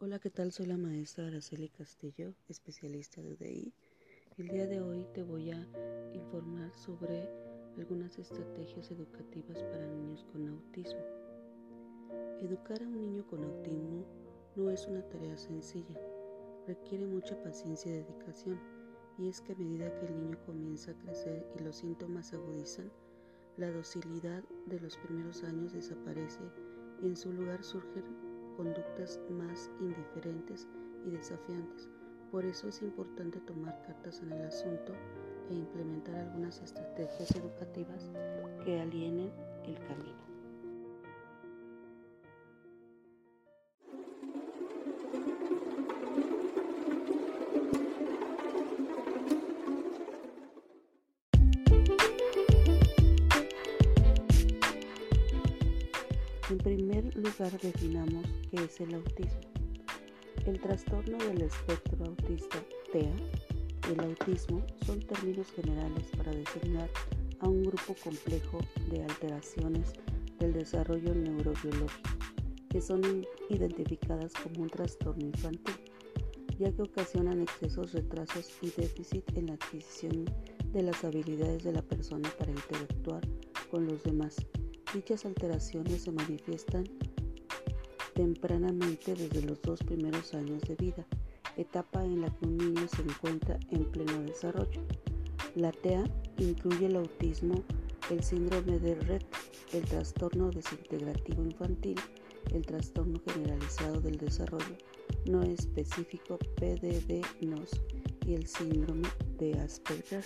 Hola, ¿qué tal? Soy la maestra Araceli Castillo, especialista de UDI. El día de hoy te voy a informar sobre algunas estrategias educativas para niños con autismo. Educar a un niño con autismo no es una tarea sencilla, requiere mucha paciencia y dedicación, y es que a medida que el niño comienza a crecer y los síntomas agudizan, la docilidad de los primeros años desaparece y en su lugar surgen conductas más indiferentes y desafiantes. Por eso es importante tomar cartas en el asunto e implementar algunas estrategias educativas que alienen el camino. Lugar definamos qué es el autismo. El trastorno del espectro autista TEA y el autismo son términos generales para designar a un grupo complejo de alteraciones del desarrollo neurobiológico que son identificadas como un trastorno infantil, ya que ocasionan excesos, retrasos y déficit en la adquisición de las habilidades de la persona para interactuar con los demás Dichas alteraciones se manifiestan tempranamente desde los dos primeros años de vida, etapa en la que un niño se encuentra en pleno desarrollo. La TEA incluye el autismo, el síndrome de Rett, el trastorno desintegrativo infantil, el trastorno generalizado del desarrollo no específico PDD-NOS y el síndrome de Asperger.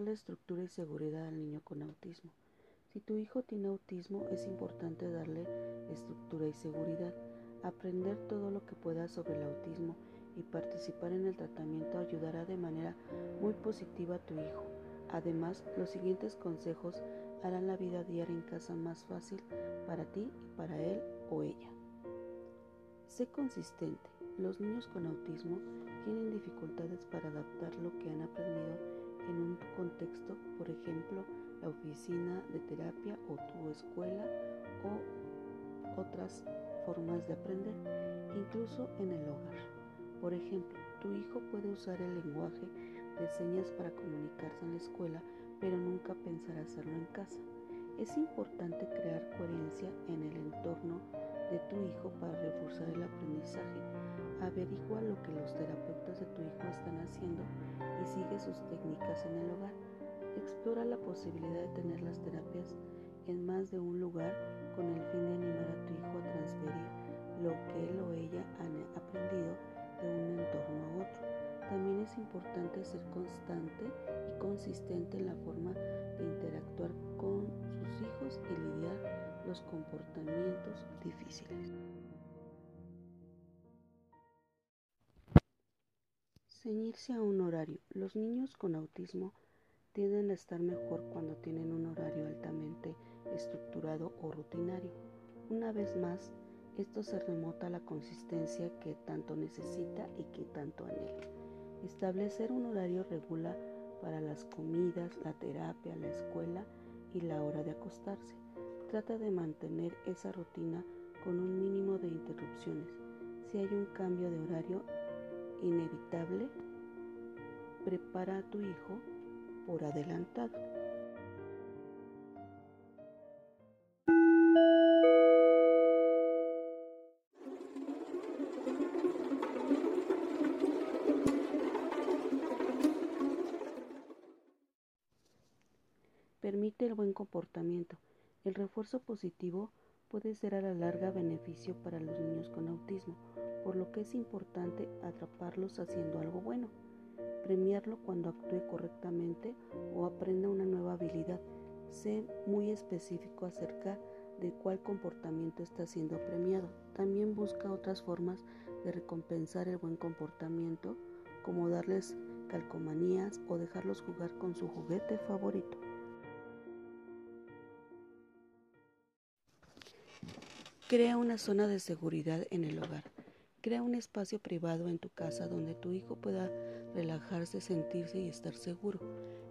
Darle estructura y seguridad al niño con autismo? Si tu hijo tiene autismo, es importante darle estructura y seguridad, aprender todo lo que pueda sobre el autismo y participar en el tratamiento ayudará de manera muy positiva a tu hijo. Además, los siguientes consejos harán la vida diaria en casa más fácil para ti y para él o ella. Sé consistente. Los niños con autismo tienen dificultades para adaptar lo que han aprendido en un contexto, por ejemplo, la oficina de terapia o tu escuela o otras formas de aprender, incluso en el hogar. Por ejemplo, tu hijo puede usar el lenguaje de señas para comunicarse en la escuela, pero nunca pensar hacerlo en casa. Es importante crear coherencia en el entorno de tu hijo para reforzar. Averigua lo que los terapeutas de tu hijo están haciendo y sigue sus técnicas en el hogar. Explora la posibilidad de tener las terapias en más de un lugar con el fin de animar a tu hijo a transferir lo que él o ella han aprendido de un entorno a otro. También es importante ser constante y consistente en la forma de interactuar con sus hijos y lidiar los comportamientos difíciles. Ceñirse a un horario. Los niños con autismo tienden a estar mejor cuando tienen un horario altamente estructurado o rutinario. Una vez más, esto se remota a la consistencia que tanto necesita y que tanto anhela. Establecer un horario regula para las comidas, la terapia, la escuela y la hora de acostarse. Trata de mantener esa rutina con un mínimo de interrupciones. Si hay un cambio de horario, inevitable, prepara a tu hijo por adelantado. Permite el buen comportamiento. El refuerzo positivo puede ser a la larga beneficio para los niños con autismo, por lo que es importante atraparlos haciendo algo bueno, premiarlo cuando actúe correctamente o aprenda una nueva habilidad. Sé muy específico acerca de cuál comportamiento está siendo premiado. También busca otras formas de recompensar el buen comportamiento, como darles calcomanías o dejarlos jugar con su juguete favorito. Crea una zona de seguridad en el hogar. Crea un espacio privado en tu casa donde tu hijo pueda relajarse, sentirse y estar seguro.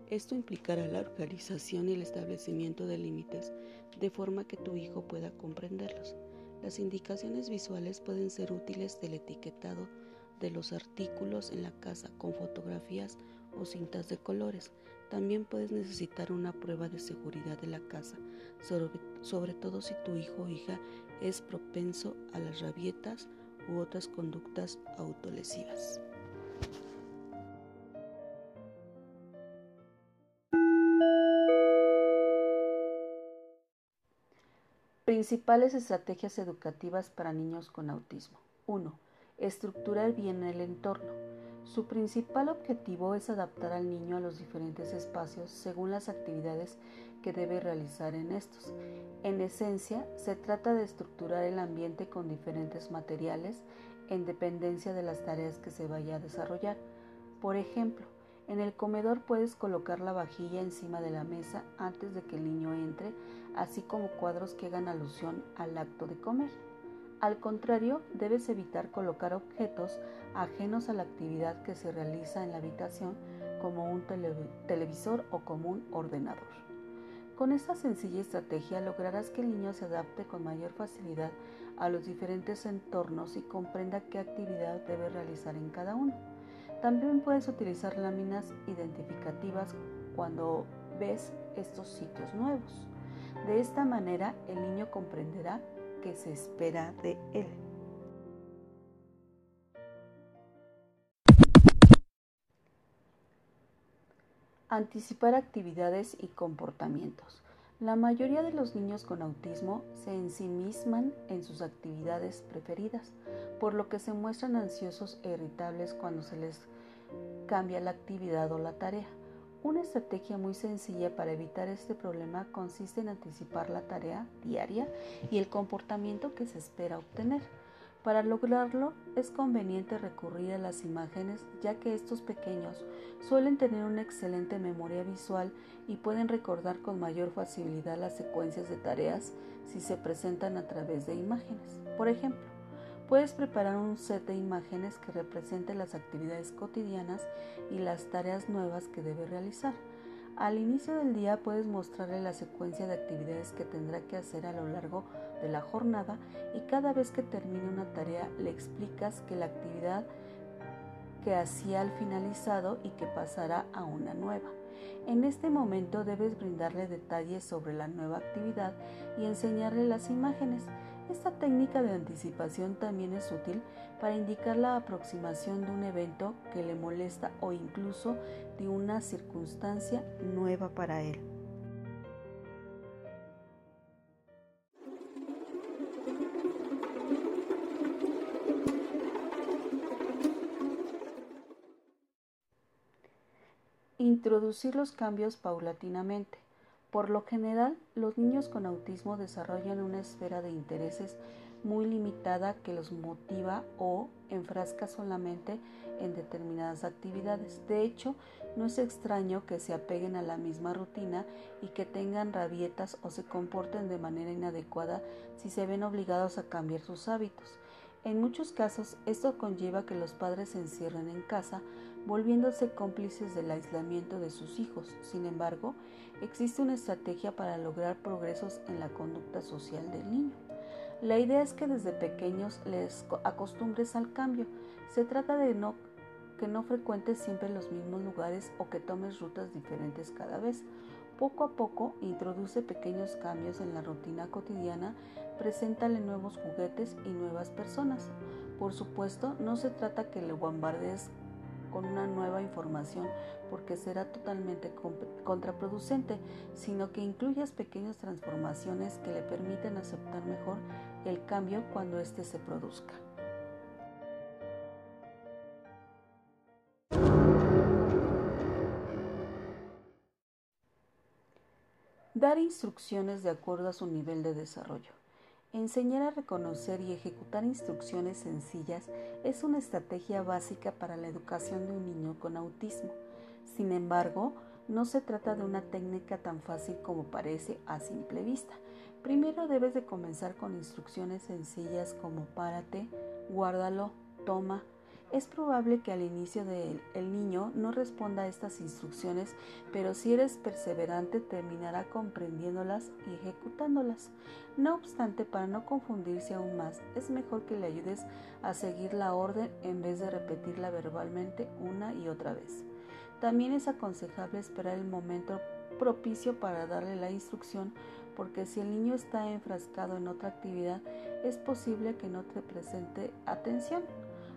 Esto implicará la organización y el establecimiento de límites de forma que tu hijo pueda comprenderlos. Las indicaciones visuales pueden ser útiles del etiquetado de los artículos en la casa con fotografías o cintas de colores. También puedes necesitar una prueba de seguridad de la casa, sobre, sobre todo si tu hijo o hija es propenso a las rabietas u otras conductas autolesivas. Principales estrategias educativas para niños con autismo. 1. Estructurar bien el entorno. Su principal objetivo es adaptar al niño a los diferentes espacios según las actividades que debe realizar en estos. En esencia, se trata de estructurar el ambiente con diferentes materiales en dependencia de las tareas que se vaya a desarrollar. Por ejemplo, en el comedor puedes colocar la vajilla encima de la mesa antes de que el niño entre, así como cuadros que hagan alusión al acto de comer. Al contrario, debes evitar colocar objetos ajenos a la actividad que se realiza en la habitación como un televisor o como un ordenador. Con esta sencilla estrategia lograrás que el niño se adapte con mayor facilidad a los diferentes entornos y comprenda qué actividad debe realizar en cada uno. También puedes utilizar láminas identificativas cuando ves estos sitios nuevos. De esta manera el niño comprenderá qué se espera de él. Anticipar actividades y comportamientos. La mayoría de los niños con autismo se ensimisman en sus actividades preferidas, por lo que se muestran ansiosos e irritables cuando se les cambia la actividad o la tarea. Una estrategia muy sencilla para evitar este problema consiste en anticipar la tarea diaria y el comportamiento que se espera obtener. Para lograrlo es conveniente recurrir a las imágenes ya que estos pequeños suelen tener una excelente memoria visual y pueden recordar con mayor facilidad las secuencias de tareas si se presentan a través de imágenes. Por ejemplo, puedes preparar un set de imágenes que represente las actividades cotidianas y las tareas nuevas que debe realizar. Al inicio del día puedes mostrarle la secuencia de actividades que tendrá que hacer a lo largo de la jornada y cada vez que termine una tarea le explicas que la actividad que hacía al finalizado y que pasará a una nueva. En este momento debes brindarle detalles sobre la nueva actividad y enseñarle las imágenes. Esta técnica de anticipación también es útil para indicar la aproximación de un evento que le molesta o incluso de una circunstancia nueva para él. Introducir los cambios paulatinamente. Por lo general, los niños con autismo desarrollan una esfera de intereses muy limitada que los motiva o enfrasca solamente en determinadas actividades. De hecho, no es extraño que se apeguen a la misma rutina y que tengan rabietas o se comporten de manera inadecuada si se ven obligados a cambiar sus hábitos. En muchos casos, esto conlleva que los padres se encierren en casa volviéndose cómplices del aislamiento de sus hijos. Sin embargo, existe una estrategia para lograr progresos en la conducta social del niño. La idea es que desde pequeños les acostumbres al cambio. Se trata de que no frecuentes siempre los mismos lugares o que tomes rutas diferentes cada vez. Poco a poco introduce pequeños cambios en la rutina cotidiana, preséntale nuevos juguetes y nuevas personas. Por supuesto, no se trata que le bombardees con una nueva información porque será totalmente contraproducente, sino que incluyas pequeñas transformaciones que le permiten aceptar mejor el cambio cuando éste se produzca. Dar instrucciones de acuerdo a su nivel de desarrollo. Enseñar a reconocer y ejecutar instrucciones sencillas es una estrategia básica para la educación de un niño con autismo. Sin embargo, no se trata de una técnica tan fácil como parece a simple vista. Primero debes de comenzar con instrucciones sencillas como párate, guárdalo, toma. Es probable que al inicio del el niño no responda a estas instrucciones, pero si eres perseverante terminará comprendiéndolas y ejecutándolas. No obstante, para no confundirse aún más, es mejor que le ayudes a seguir la orden en vez de repetirla verbalmente una y otra vez. También es aconsejable esperar el momento propicio para darle la instrucción porque si el niño está enfrascado en otra actividad es posible que no te presente atención.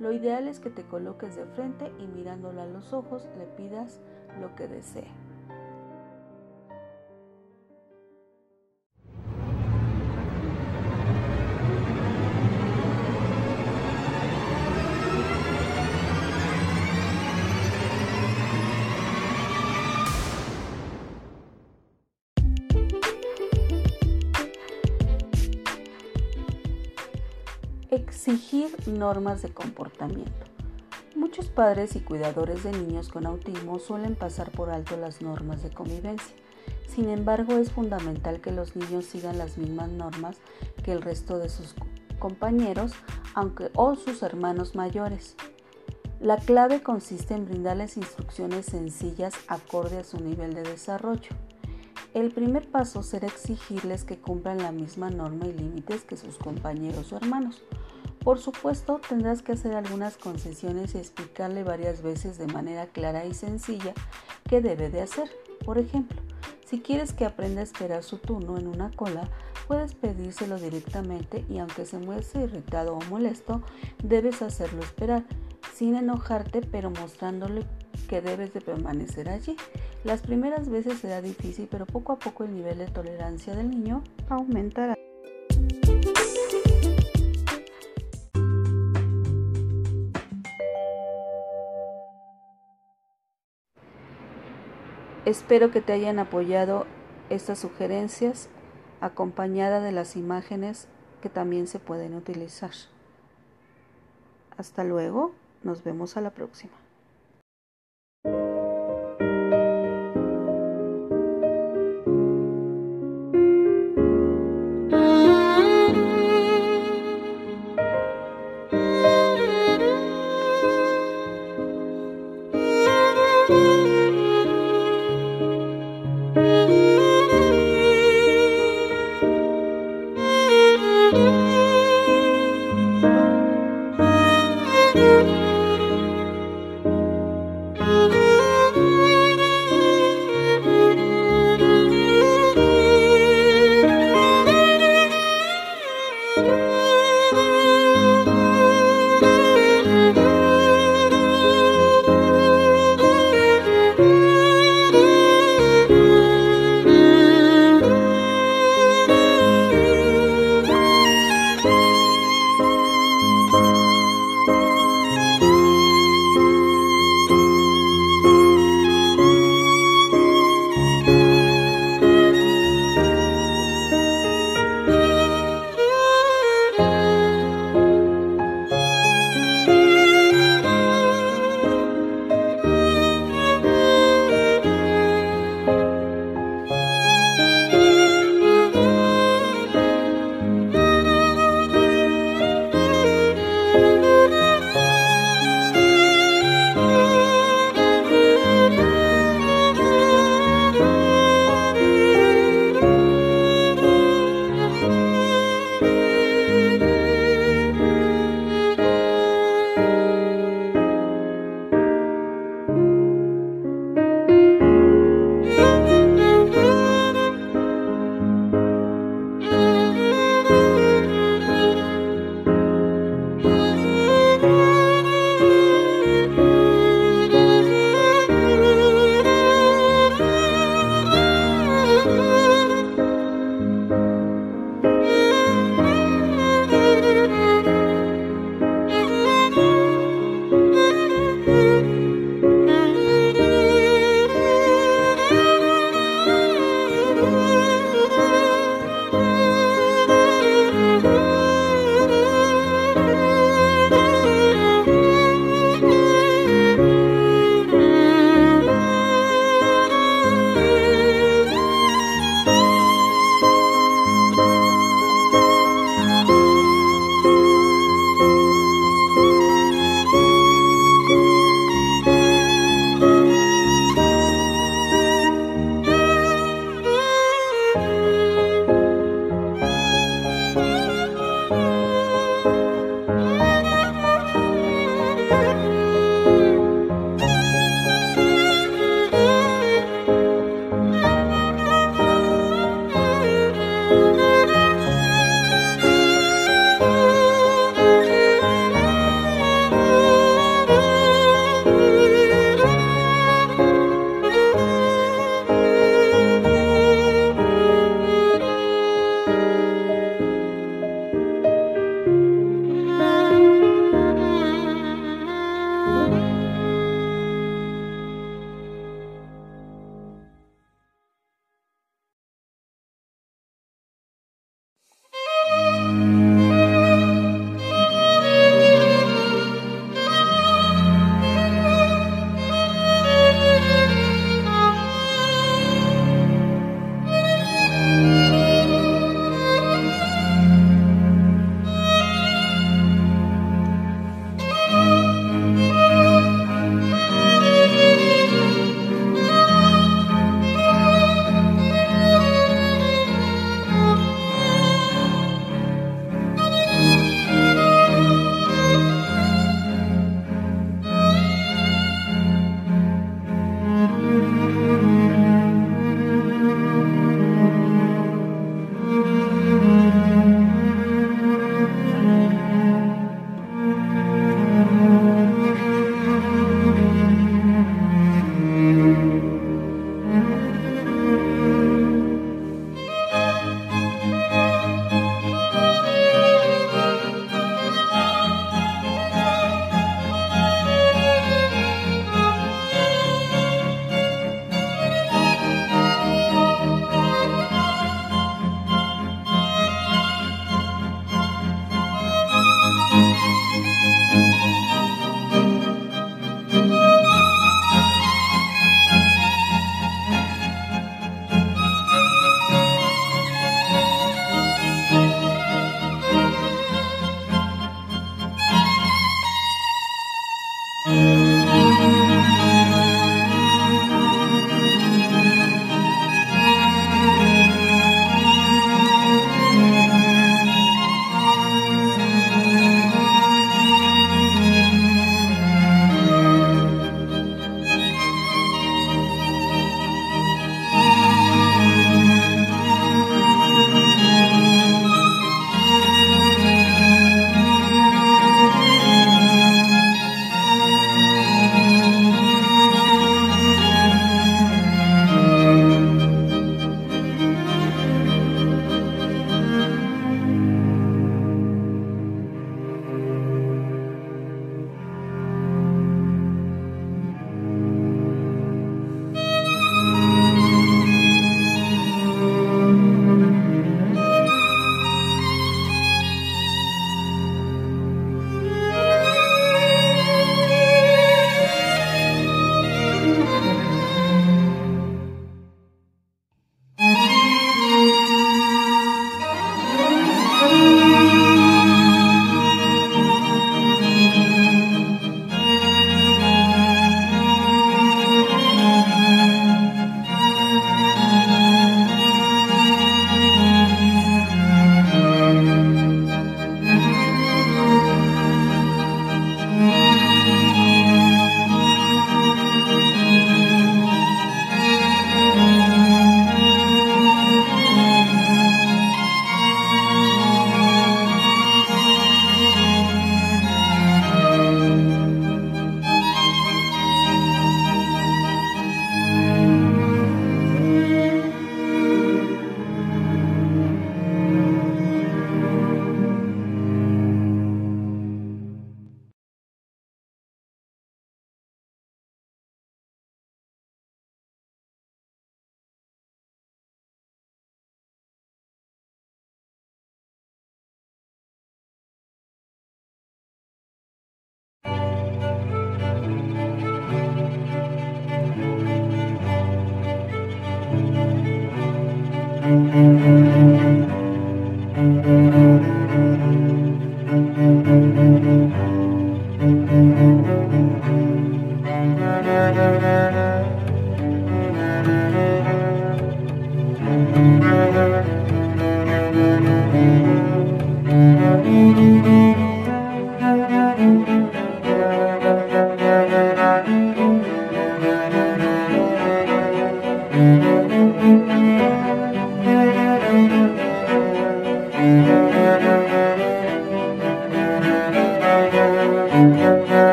Lo ideal es que te coloques de frente y mirándolo a los ojos le pidas lo que desee. Exigir normas de comportamiento. Muchos padres y cuidadores de niños con autismo suelen pasar por alto las normas de convivencia. Sin embargo, es fundamental que los niños sigan las mismas normas que el resto de sus compañeros aunque, o sus hermanos mayores. La clave consiste en brindarles instrucciones sencillas acorde a su nivel de desarrollo. El primer paso será exigirles que cumplan la misma norma y límites que sus compañeros o hermanos. Por supuesto, tendrás que hacer algunas concesiones y explicarle varias veces de manera clara y sencilla qué debe de hacer. Por ejemplo, si quieres que aprenda a esperar su turno en una cola, puedes pedírselo directamente y aunque se muestre irritado o molesto, debes hacerlo esperar, sin enojarte, pero mostrándole que debes de permanecer allí. Las primeras veces será difícil, pero poco a poco el nivel de tolerancia del niño aumentará. Espero que te hayan apoyado estas sugerencias acompañada de las imágenes que también se pueden utilizar. Hasta luego, nos vemos a la próxima.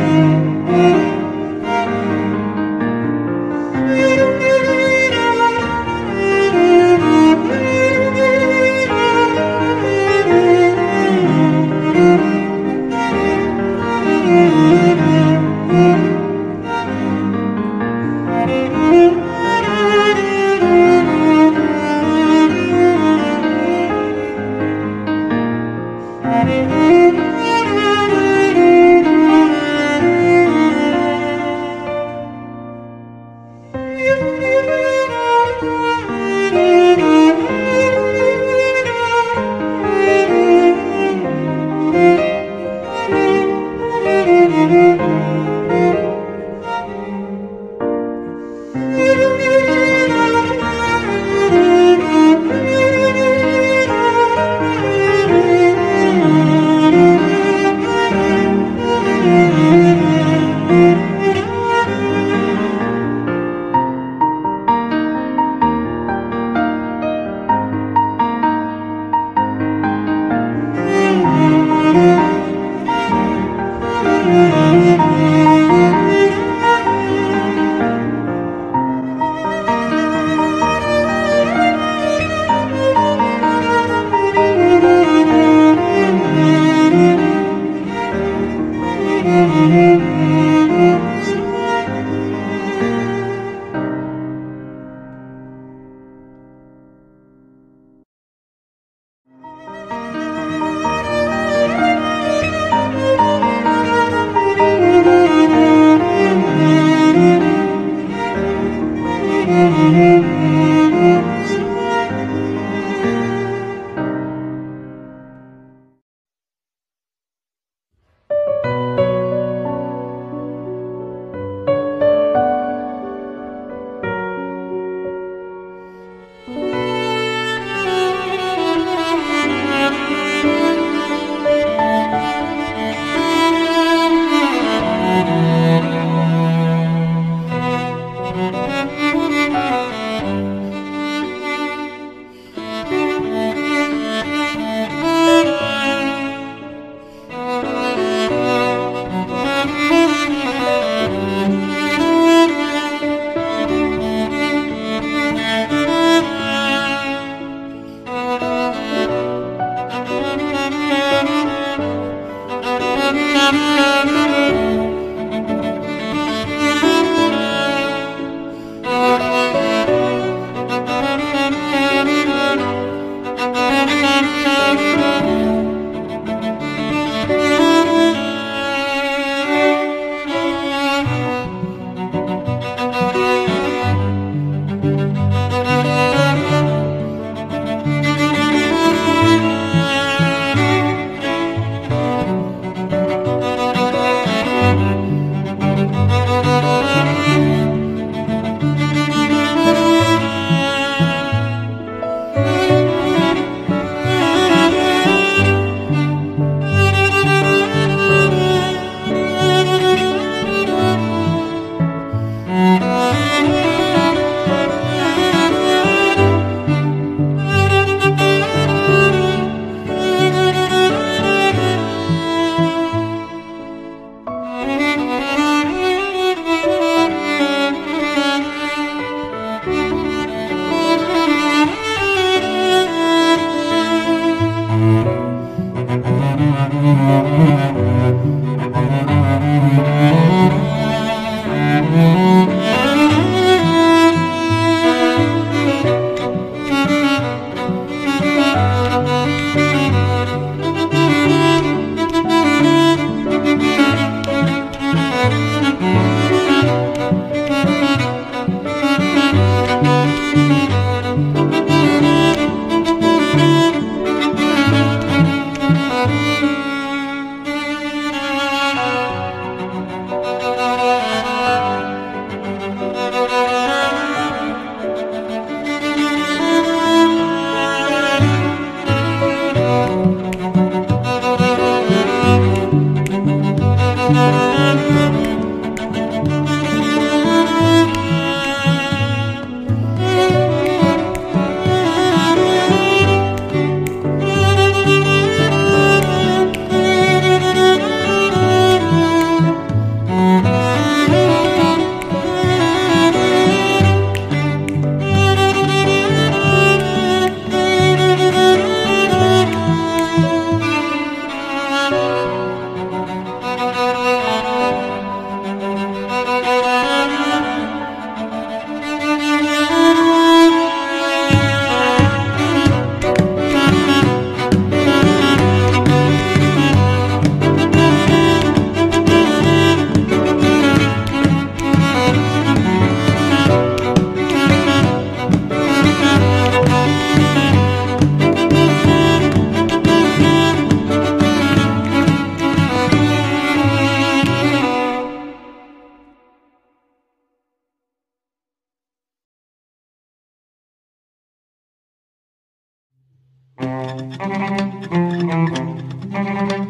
mim. Thank you.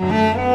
Música